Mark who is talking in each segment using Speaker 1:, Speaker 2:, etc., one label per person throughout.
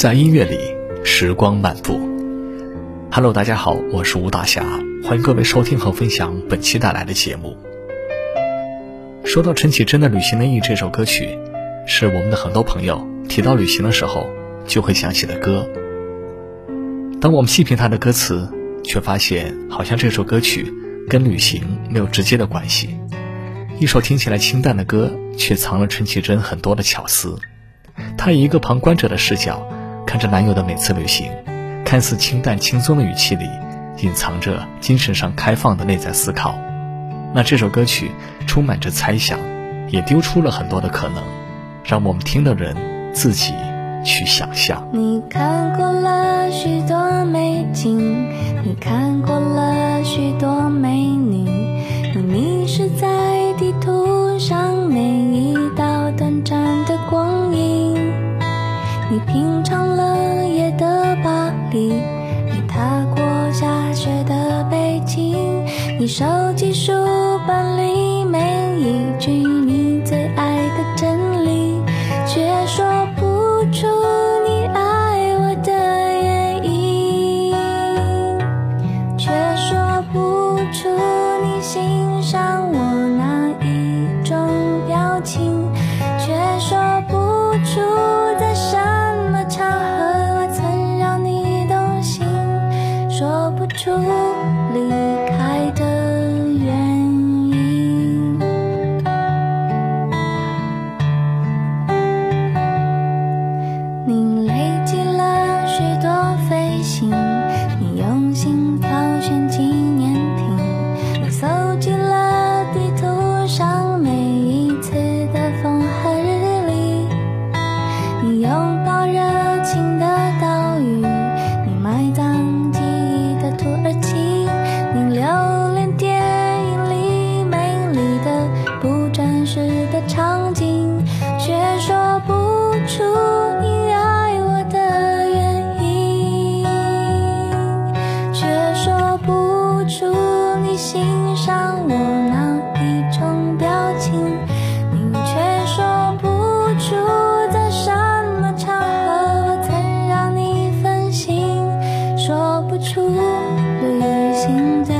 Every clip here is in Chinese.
Speaker 1: 在音乐里，时光漫步。Hello，大家好，我是吴大侠，欢迎各位收听和分享本期带来的节目。说到陈绮贞的《旅行的意义》这首歌曲，是我们的很多朋友提到旅行的时候就会想起的歌。当我们细品它的歌词，却发现好像这首歌曲跟旅行没有直接的关系。一首听起来清淡的歌，却藏了陈绮贞很多的巧思。她以一个旁观者的视角。看着男友的每次旅行，看似清淡轻松的语气里，隐藏着精神上开放的内在思考。那这首歌曲充满着猜想，也丢出了很多的可能，让我们听的人自己去想象。
Speaker 2: 你看过了许多美景，你看过了许多美女，你迷失在地图上每一道短暂的光，你品尝了夜的巴黎。你踏过下雪的北京，你收集书本里每一句出了旅行的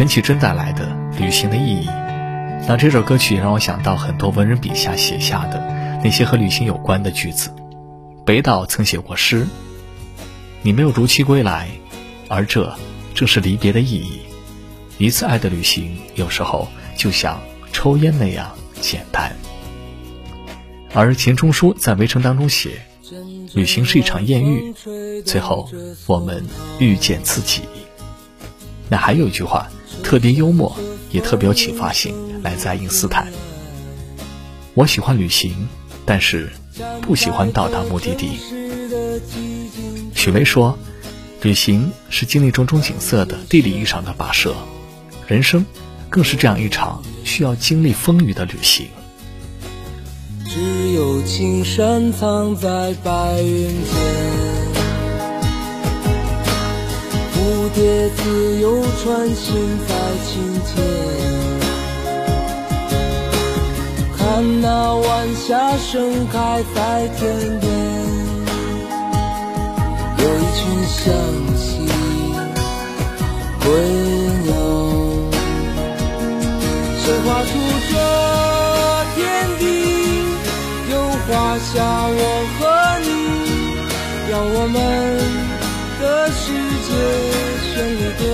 Speaker 1: 陈绮贞带来的《旅行的意义》，那这首歌曲让我想到很多文人笔下写下的那些和旅行有关的句子。北岛曾写过诗：“你没有如期归来，而这正是离别的意义。一次爱的旅行，有时候就像抽烟那样简单。”而钱钟书在《围城》当中写：“旅行是一场艳遇，最后我们遇见自己。”那还有一句话。特别幽默，也特别有启发性，来自爱因斯坦。我喜欢旅行，但是不喜欢到达目的地。许巍说，旅行是经历种种景色的地理意义上的跋涉，人生更是这样一场需要经历风雨的旅行。
Speaker 3: 只有青山藏在白云间。蝶自由穿行在清涧。看那晚霞盛开在天边，有一群向西归鸟，谁画出这天地？又画下我和你，让我们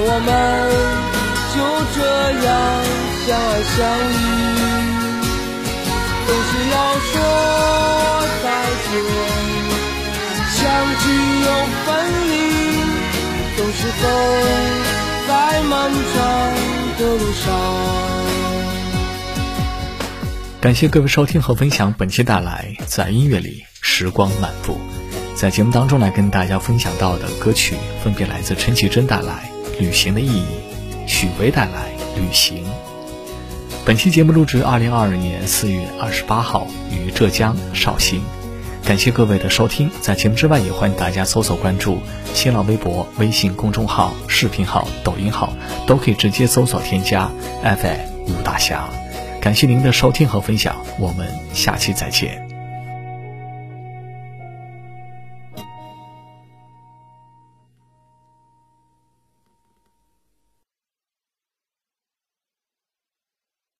Speaker 3: 我们就这样相爱相依。总是要说再见，相聚又分离，总是走在漫长的路上。
Speaker 1: 感谢各位收听和分享本期带来在音乐里时光漫步。在节目当中来跟大家分享到的歌曲，分别来自陈绮贞带来《旅行的意义》，许巍带来《旅行》。本期节目录制二零二二年四月二十八号于浙江绍兴。感谢各位的收听，在节目之外也欢迎大家搜索关注新浪微博、微信公众号、视频号、抖音号，都可以直接搜索添加 FM 吴大侠。感谢您的收听和分享，我们下期再见。